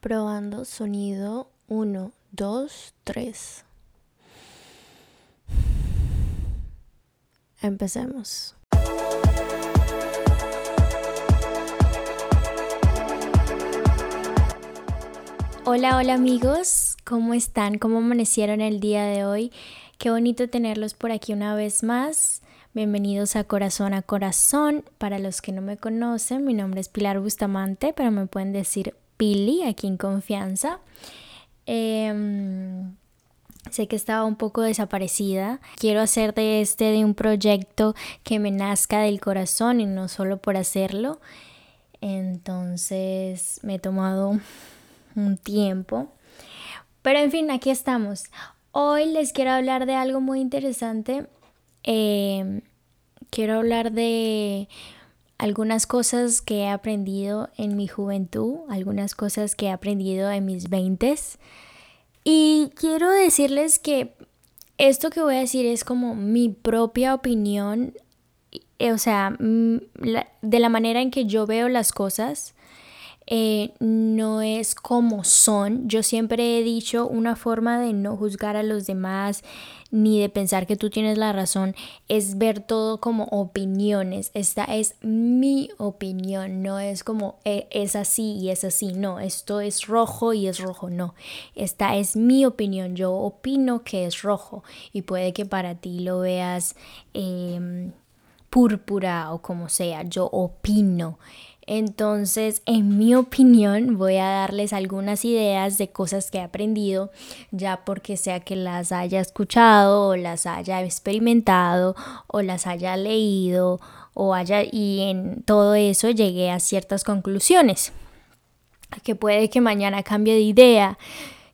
Probando sonido 1, 2, 3. Empecemos. Hola, hola amigos, ¿cómo están? ¿Cómo amanecieron el día de hoy? Qué bonito tenerlos por aquí una vez más. Bienvenidos a Corazón a Corazón. Para los que no me conocen, mi nombre es Pilar Bustamante, pero me pueden decir Pili aquí en confianza. Em, sé que estaba un poco desaparecida. Quiero hacer de este de un proyecto que me nazca del corazón y no solo por hacerlo. Entonces me he tomado un tiempo. Pero en fin, aquí estamos. Hoy les quiero hablar de algo muy interesante. Em, quiero hablar de algunas cosas que he aprendido en mi juventud, algunas cosas que he aprendido en mis veintes. Y quiero decirles que esto que voy a decir es como mi propia opinión, o sea, de la manera en que yo veo las cosas eh, no es como son. Yo siempre he dicho una forma de no juzgar a los demás ni de pensar que tú tienes la razón, es ver todo como opiniones. Esta es mi opinión, no es como e, es así y es así, no, esto es rojo y es rojo, no. Esta es mi opinión, yo opino que es rojo y puede que para ti lo veas em, púrpura o como sea, yo opino. Entonces, en mi opinión, voy a darles algunas ideas de cosas que he aprendido, ya porque sea que las haya escuchado o las haya experimentado o las haya leído o haya y en todo eso llegué a ciertas conclusiones. Que puede que mañana cambie de idea,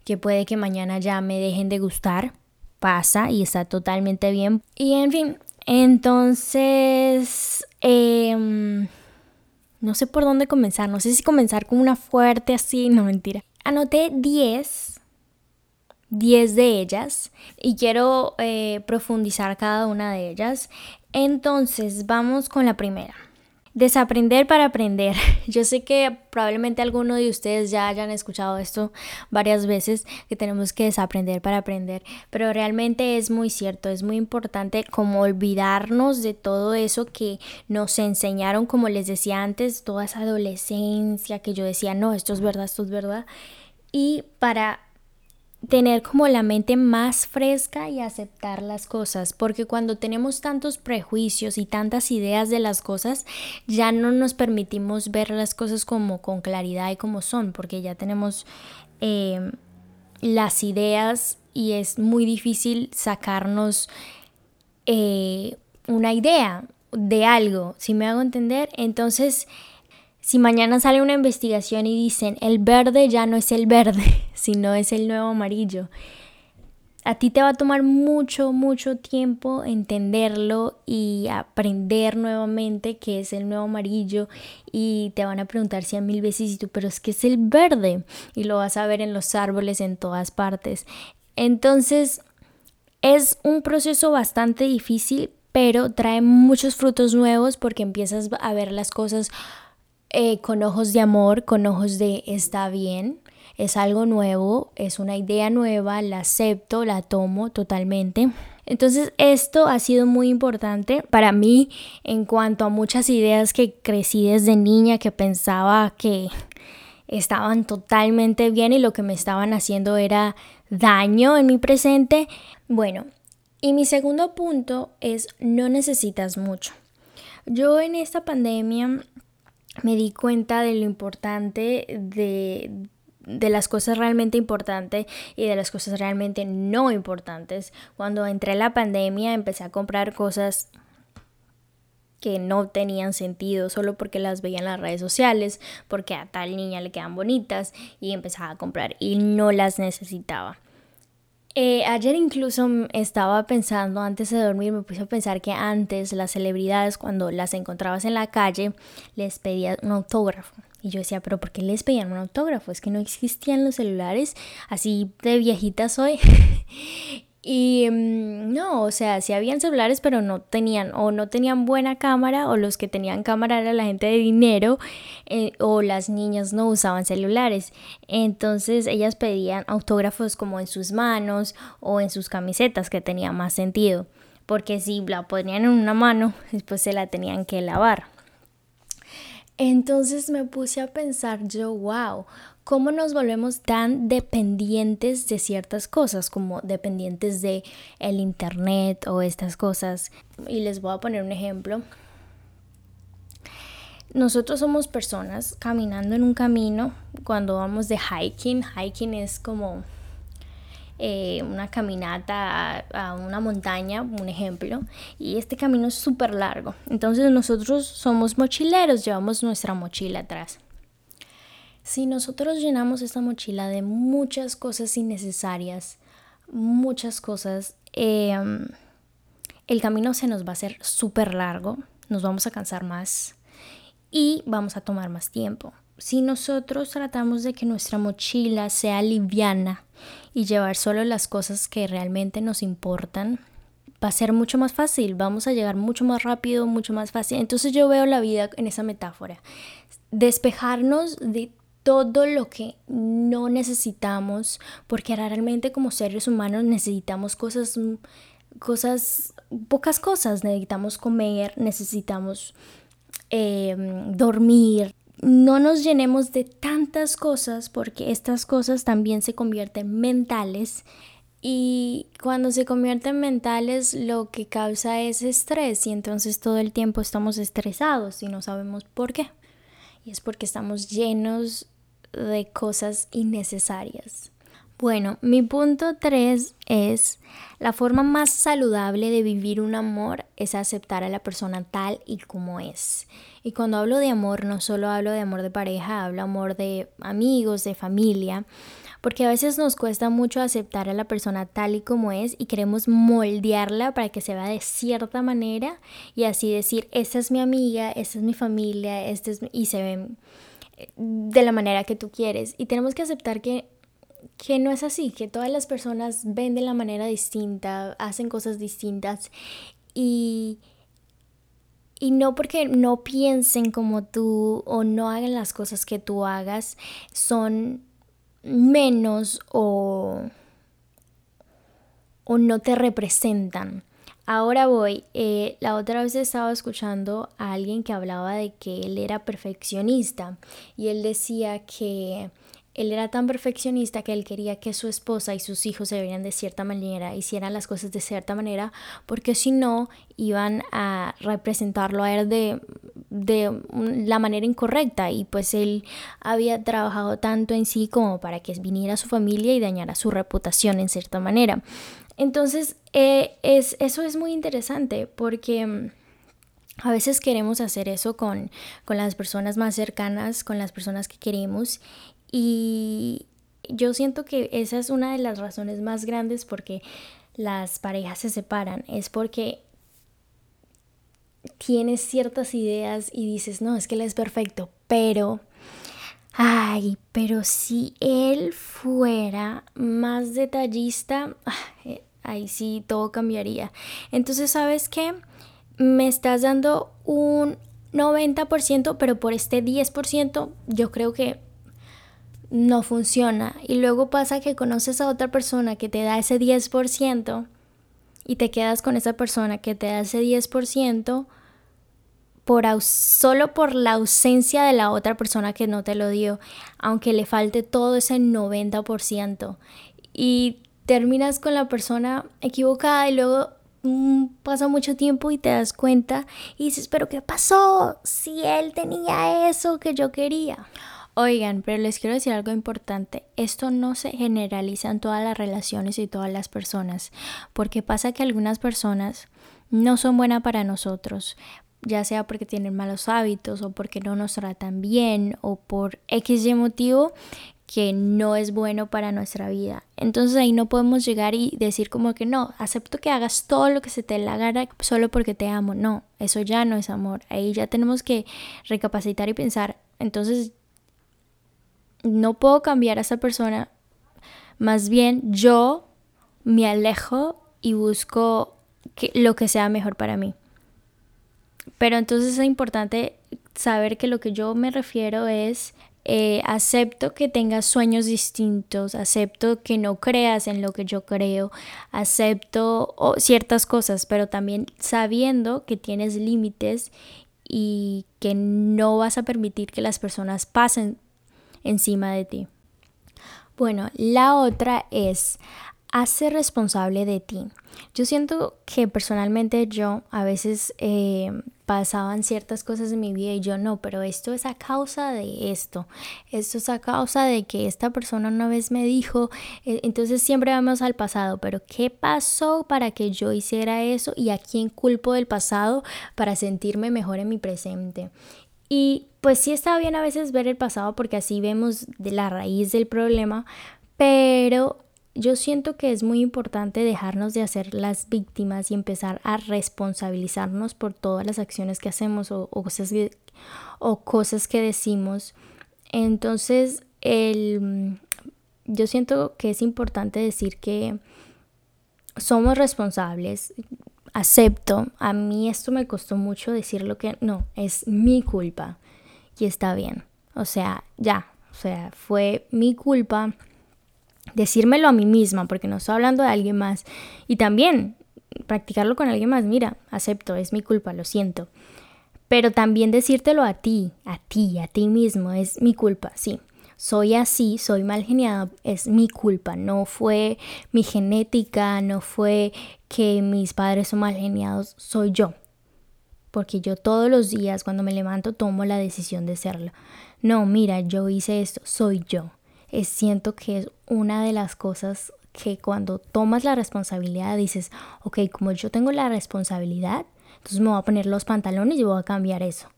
que puede que mañana ya me dejen de gustar, pasa y está totalmente bien. Y en fin, entonces... Eh, no sé por dónde comenzar, no sé si comenzar con una fuerte así, no mentira. Anoté 10, 10 de ellas y quiero eh, profundizar cada una de ellas. Entonces vamos con la primera. Desaprender para aprender. Yo sé que probablemente alguno de ustedes ya hayan escuchado esto varias veces, que tenemos que desaprender para aprender, pero realmente es muy cierto, es muy importante como olvidarnos de todo eso que nos enseñaron, como les decía antes, toda esa adolescencia que yo decía, no, esto es verdad, esto es verdad, y para tener como la mente más fresca y aceptar las cosas, porque cuando tenemos tantos prejuicios y tantas ideas de las cosas, ya no nos permitimos ver las cosas como con claridad y como son, porque ya tenemos eh, las ideas y es muy difícil sacarnos eh, una idea de algo, si me hago entender, entonces si mañana sale una investigación y dicen el verde ya no es el verde, sino es el nuevo amarillo, a ti te va a tomar mucho, mucho tiempo entenderlo y aprender nuevamente qué es el nuevo amarillo y te van a preguntar cien mil veces y tú, pero es que es el verde y lo vas a ver en los árboles en todas partes. Entonces, es un proceso bastante difícil, pero trae muchos frutos nuevos porque empiezas a ver las cosas eh, con ojos de amor, con ojos de está bien, es algo nuevo, es una idea nueva, la acepto, la tomo totalmente. Entonces esto ha sido muy importante para mí en cuanto a muchas ideas que crecí desde niña que pensaba que estaban totalmente bien y lo que me estaban haciendo era daño en mi presente. Bueno, y mi segundo punto es no necesitas mucho. Yo en esta pandemia me di cuenta de lo importante de, de las cosas realmente importantes y de las cosas realmente no importantes. Cuando entré en la pandemia empecé a comprar cosas que no tenían sentido solo porque las veía en las redes sociales, porque a tal niña le quedan bonitas y empezaba a comprar y no las necesitaba. Eh, ayer incluso estaba pensando, antes de dormir, me puse a pensar que antes las celebridades, cuando las encontrabas en la calle, les pedían un autógrafo. Y yo decía, pero ¿por qué les pedían un autógrafo? Es que no existían los celulares, así de viejitas hoy. Y mm, no, o sea, sí habían celulares, pero no tenían o no tenían buena cámara o los que tenían cámara era la gente de dinero eh, o las niñas no usaban celulares. Entonces ellas pedían autógrafos como en sus manos o en sus camisetas que tenía más sentido. Porque si la ponían en una mano, después se la tenían que lavar. Entonces me puse a pensar yo, wow, cómo nos volvemos tan dependientes de ciertas cosas, como dependientes de el internet o estas cosas. Y les voy a poner un ejemplo. Nosotros somos personas caminando en un camino cuando vamos de hiking. Hiking es como eh, una caminata a, una montaña, un ejemplo, y este camino es súper largo. Entonces nosotros somos mochileros, llevamos nuestra mochila atrás. Si nosotros llenamos esta mochila de muchas cosas innecesarias, muchas cosas, em, el camino se nos va a hacer súper largo, nos vamos a cansar más y vamos a tomar más tiempo. Si nosotros tratamos de que nuestra mochila sea liviana y llevar solo las cosas que realmente nos importan, va a ser mucho más fácil, vamos a llegar mucho más rápido, mucho más fácil. Entonces yo veo la vida en esa metáfora. Despejarnos de todo lo que no necesitamos, porque realmente como seres humanos necesitamos cosas, cosas, pocas cosas, necesitamos comer, necesitamos em, dormir. No nos llenemos de tantas cosas porque estas cosas también se convierten mentales y cuando se convierten mentales lo que causa es estrés y entonces todo el tiempo estamos estresados y no sabemos por qué. Y es porque estamos llenos de cosas innecesarias. Bueno, mi punto 3 es la forma más saludable de vivir un amor es aceptar a la persona tal y como es. Y cuando hablo de amor, no solo hablo de amor de pareja, hablo amor de amigos, de familia, porque a veces nos cuesta mucho aceptar a la persona tal y como es y queremos moldearla para que se vea de cierta manera y así decir, esta es mi amiga, esta es mi familia, este es y se ven de la manera que tú quieres. Y tenemos que aceptar que, que no es así, que todas las personas ven de la manera distinta, hacen cosas distintas y, y no porque no piensen como tú o no hagan las cosas que tú hagas, son menos o, o no te representan. Ahora voy, eh, la otra vez estaba escuchando a alguien que hablaba de que él era perfeccionista y él decía que él era tan perfeccionista que él quería que su esposa y sus hijos se vieran de cierta manera, hicieran las cosas de cierta manera, porque si no iban a representarlo a él de, de la manera incorrecta y pues él había trabajado tanto en sí como para que viniera su familia y dañara su reputación en cierta manera. Entonces, eh, es, eso es muy interesante porque mm, a veces queremos hacer eso con, con las personas más cercanas, con las personas que queremos y yo siento que esa es una de las razones más grandes porque las parejas se separan, es porque tienes ciertas ideas y dices, no, es que él es perfecto, pero Ay, pero si él fuera más detallista, ahí sí todo cambiaría. Entonces, ¿sabes qué? Me estás dando un 90%, pero por este 10% yo creo que no funciona. Y luego pasa que conoces a otra persona que te da ese 10% y te quedas con esa persona que te da ese 10% por solo por la ausencia de la otra persona que no te lo dio, aunque le falte todo ese 90%. Y terminas con la persona equivocada y luego mm, pasa mucho tiempo y te das cuenta y dices, pero ¿qué pasó? Si él tenía eso que yo quería. Oigan, pero les quiero decir algo importante. Esto no se generaliza en todas las relaciones y todas las personas, porque pasa que algunas personas no son buenas para nosotros, ya sea porque tienen malos hábitos o porque no nos tratan bien o por X y motivo que no es bueno para nuestra vida. Entonces ahí no podemos llegar y decir como que no, acepto que hagas todo lo que se te la gana solo porque te amo. No, eso ya no es amor. Ahí ya tenemos que recapacitar y pensar, entonces no puedo cambiar a esa persona. Más bien yo me alejo y busco lo que sea mejor para mí. Pero entonces es importante saber que lo que yo me refiero es eh, acepto que tengas sueños distintos, acepto que no creas en lo que yo creo, acepto ciertas cosas, pero también sabiendo que tienes límites y que no vas a permitir que las personas pasen encima de ti. Bueno, la otra es hace responsable de ti. Yo siento que personalmente yo a veces eh, pasaban ciertas cosas en mi vida y yo no, pero esto es a causa de esto, esto es a causa de que esta persona una vez me dijo, e, entonces siempre vamos al pasado, pero ¿qué pasó para que yo hiciera eso y a quién culpo del pasado para sentirme mejor en mi presente? Y pues sí está bien a veces ver el pasado porque así vemos la raíz del problema, pero yo siento que es muy importante dejarnos de hacer las víctimas y empezar a responsabilizarnos por todas las acciones que hacemos o, cosas, que, o cosas que decimos. Entonces, el, yo siento que es importante decir que somos responsables. Acepto, a mí esto me costó mucho decirlo que no, es mi culpa y está bien. O sea, ya, o sea, fue mi culpa decírmelo a mí misma, porque no estoy hablando de alguien más. Y también practicarlo con alguien más, mira, acepto, es mi culpa, lo siento. Pero también decírtelo a ti, a ti, a ti mismo, es mi culpa, sí. Soy así, soy mal geniado, es mi culpa, no fue mi genética, no fue que mis padres son mal geniados, soy yo. Porque yo todos los días cuando me levanto tomo la decisión de serlo. No, mira, yo hice esto, soy yo siento que es una de las cosas que cuando tomas la responsabilidad dices, ok, como yo tengo la responsabilidad, entonces me voy a poner los pantalones y voy a cambiar eso.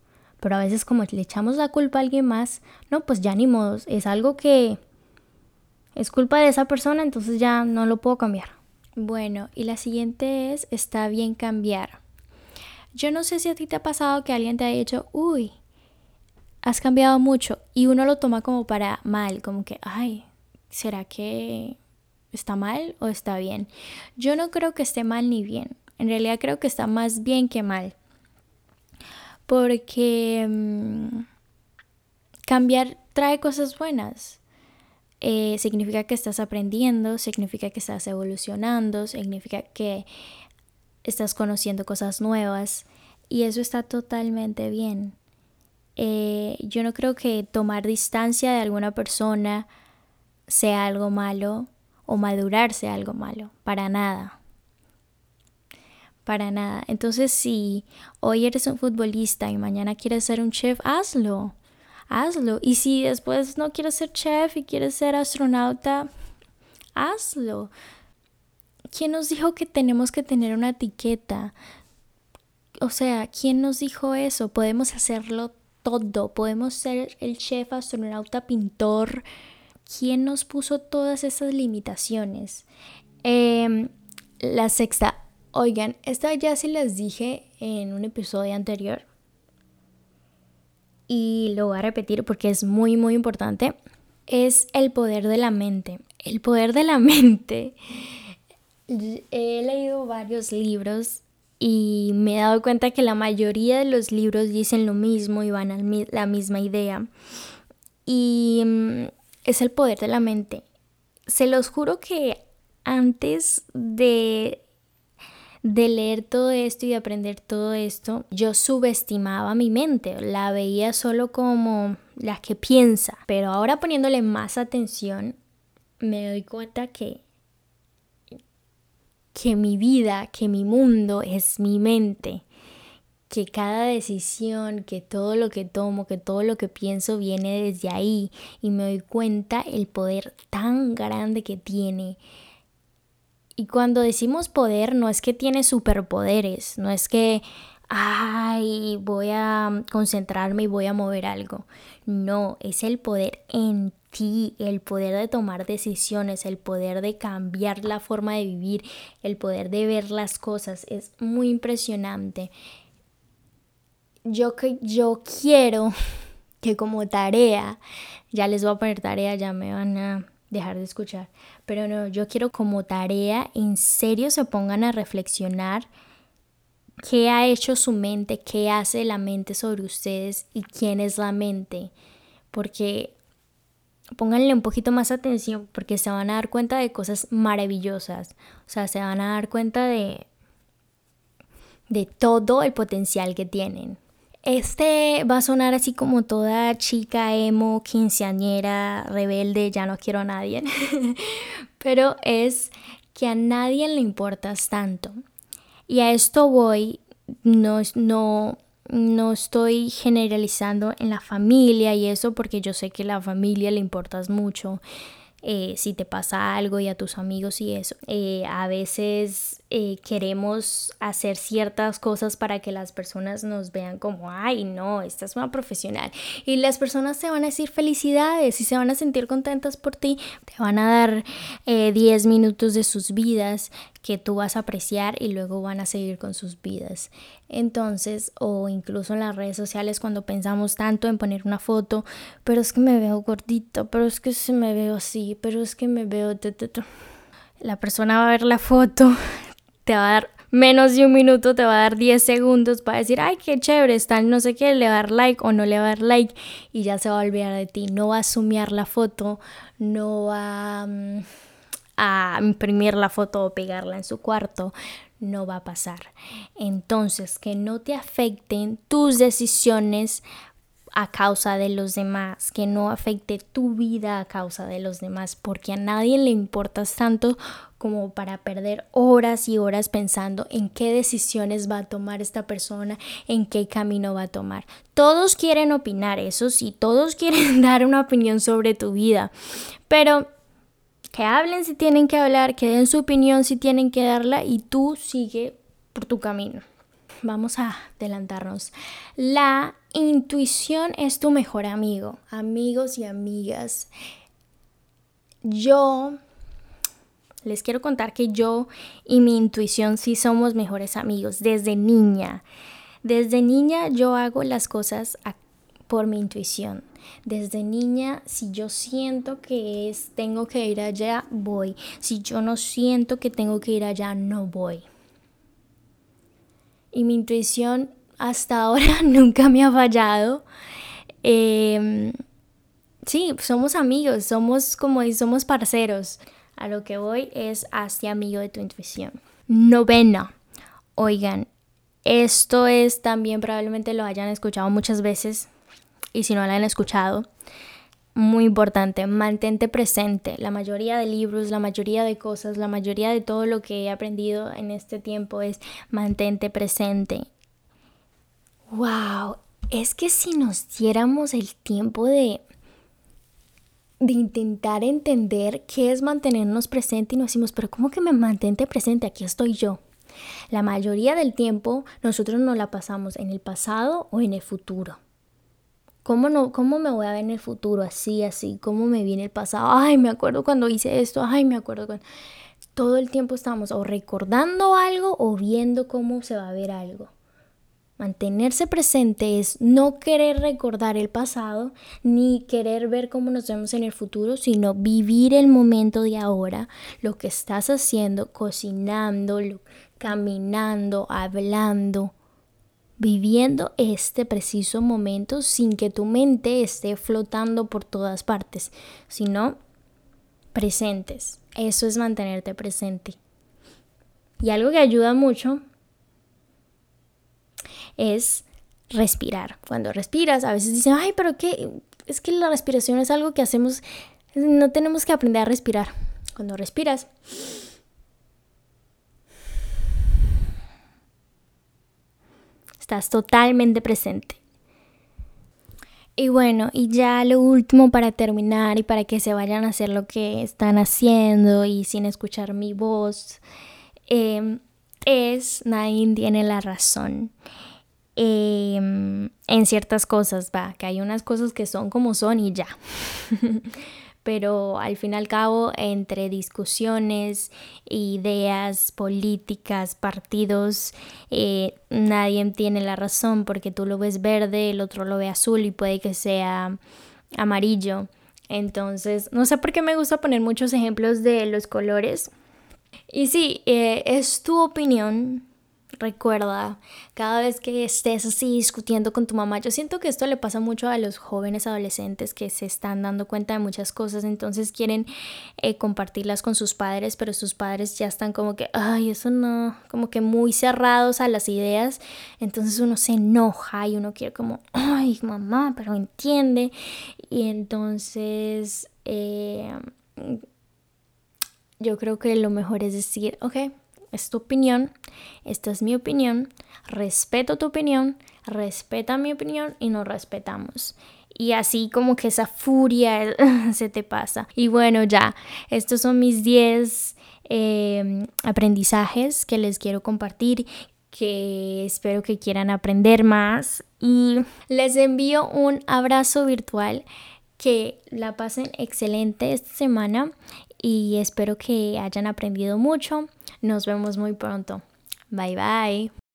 Pero a veces como le echamos la culpa a alguien más, no, pues ya ni modo, es algo que es culpa de esa persona, entonces ya no lo puedo cambiar. Bueno, y la siguiente es, está bien cambiar. Yo no sé si a ti te ha pasado que alguien te haya dicho, uy, has cambiado mucho y uno lo toma como para mal, como que, ay, ¿será que está mal o está bien? Yo no creo que esté mal ni bien, en realidad creo que está más bien que mal, porque mm, cambiar trae cosas buenas. Eh, significa que estás aprendiendo, significa que estás evolucionando, significa que estás conociendo cosas nuevas y eso está totalmente bien. Eh, yo no creo que tomar distancia de alguna persona sea algo malo o madurar sea algo malo, para nada. Para nada. Entonces, si hoy eres un futbolista y mañana quieres ser un chef, hazlo. Hazlo. Y si después no quieres ser chef y quieres ser astronauta, hazlo. ¿Quién nos dijo que tenemos que tener una etiqueta? O sea, ¿quién nos dijo eso? Podemos hacerlo todo. Podemos ser el chef, astronauta, pintor. ¿Quién nos puso todas esas limitaciones? Em, la sexta. Oigan, esta ya sí les dije en un episodio anterior. Y lo voy a repetir porque es muy, muy importante. Es el poder de la mente. El poder de la mente. He leído varios libros y me he dado cuenta que la mayoría de los libros dicen lo mismo y van a la misma idea. Y mm, es el poder de la mente. Se los juro que antes de, de leer todo esto y de aprender todo esto, yo subestimaba mi mente, la veía solo como la que piensa. Pero ahora poniéndole más atención, me doy cuenta que que mi vida, que mi mundo es mi mente, que cada decisión, que todo lo que tomo, que todo lo que pienso viene desde ahí y me doy cuenta el poder tan grande que tiene. Y cuando decimos poder no es que tiene superpoderes, no es que, ay, voy a concentrarme y voy a mover algo. No, es el poder en el poder de tomar decisiones, el poder de cambiar la forma de vivir, el poder de ver las cosas, es muy impresionante. Yo, yo quiero que como tarea, ya les voy a poner tarea, ya me van a dejar de escuchar. Pero no, yo quiero como tarea, en serio se pongan a reflexionar qué ha hecho su mente, qué hace la mente sobre ustedes y quién es la mente. Porque pónganle un poquito más atención porque se van a dar cuenta de cosas maravillosas. O sea, se van a dar cuenta de, de todo el potencial que tienen. Este va a sonar así como toda chica emo, quinceañera, rebelde, ya no quiero a nadie. Pero es que a nadie le importas tanto. Y a esto voy, no, no, no estoy generalizando en la familia y eso porque yo sé que a la familia le importas mucho. Eh, si te pasa algo y a tus amigos y eso. Eh, a veces eh, queremos hacer ciertas cosas para que las personas nos vean como, ay, no, esta es una profesional. Y las personas te van a decir felicidades y se van a sentir contentas por ti. Te van a dar 10 minutos de sus vidas que tú vas a apreciar y luego van a seguir con sus vidas. Entonces, o incluso en las redes sociales cuando pensamos tanto en poner una foto, pero es que me veo gordito, pero es que se me veo así, pero es que me veo... La persona va a ver la foto, te va a dar menos de un minuto, te va a dar 10 segundos para decir, ay, qué chévere, está no sé qué, le va a dar like o no le va a dar like y ya se va a olvidar de ti. No va a sumear la foto, no va... Mm, a imprimir la foto o pegarla en su cuarto, no va a pasar. Entonces, que no te afecten tus decisiones a causa de los demás, que no afecte tu vida a causa de los demás, porque a nadie le importas tanto como para perder horas y horas pensando en qué decisiones va a tomar esta persona, en qué camino va a tomar. Todos quieren opinar, eso sí, todos quieren dar una opinión sobre tu vida, pero que hablen si tienen que hablar, que den su opinión si tienen que darla y tú sigue por tu camino. Vamos a adelantarnos. La intuición es tu mejor amigo, amigos y amigas. Yo les quiero contar que yo y mi intuición sí somos mejores amigos desde niña. Desde niña yo hago las cosas por mi intuición. Desde niña, si yo siento que es tengo que ir allá, voy. Si yo no siento que tengo que ir allá, no voy. Y mi intuición hasta ahora nunca me ha fallado. Em, sí, somos amigos, somos como somos parceros. A lo que voy es hacia amigo de tu intuición. Novena. Oigan, esto es también probablemente lo hayan escuchado muchas veces y si no la han escuchado, muy importante, mantente presente. La mayoría de libros, la mayoría de cosas, la mayoría de todo lo que he aprendido en este tiempo es mantente presente. Wow, es que si nos diéramos el tiempo de de intentar entender qué es mantenernos presente y nos decimos, pero ¿cómo que me mantente presente? Aquí estoy yo. La mayoría del tiempo nosotros nos la pasamos en el pasado o en el futuro. ¿Cómo, no, ¿Cómo me voy a ver en el futuro así, así? ¿Cómo me viene el pasado? Ay, me acuerdo cuando hice esto. Ay, me acuerdo cuando... Todo el tiempo estamos o recordando algo o viendo cómo se va a ver algo. Mantenerse presente es no querer recordar el pasado ni querer ver cómo nos vemos en el futuro, sino vivir el momento de ahora, lo que estás haciendo, cocinando, caminando, hablando, viviendo este preciso momento sin que tu mente esté flotando por todas partes, sino presentes. Eso es mantenerte presente. Y algo que ayuda mucho es respirar. Cuando respiras, a veces dicen, ay, pero qué, es que la respiración es algo que hacemos, no tenemos que aprender a respirar. Cuando respiras, Estás totalmente presente. Y bueno, y ya lo último para terminar y para que se vayan a hacer lo que están haciendo y sin escuchar mi voz, em, es nadie tiene la razón. Em, en ciertas cosas, va, que hay unas cosas que son como son y ya. pero al fin y al cabo entre discusiones, ideas políticas, partidos, eh, nadie tiene la razón porque tú lo ves verde, el otro lo ve azul y puede que sea amarillo. Entonces, no sé por qué me gusta poner muchos ejemplos de los colores. Y sí, eh, es tu opinión, Recuerda, cada vez que estés así discutiendo con tu mamá, yo siento que esto le pasa mucho a los jóvenes adolescentes que se están dando cuenta de muchas cosas, entonces quieren eh, compartirlas con sus padres, pero sus padres ya están como que, ay, eso no, como que muy cerrados a las ideas, entonces uno se enoja y uno quiere como, ay, mamá, pero entiende, y entonces... Eh, yo creo que lo mejor es decir, ok, es tu opinión, esta es mi opinión, respeto tu opinión, respeta mi opinión y nos respetamos. Y así como que esa furia se te pasa. Y bueno, ya, estos son mis 10 em, aprendizajes que les quiero compartir que espero que quieran aprender más y les envío un abrazo virtual que la pasen excelente esta semana y espero que hayan aprendido mucho. Nos vemos muy pronto. Bye bye.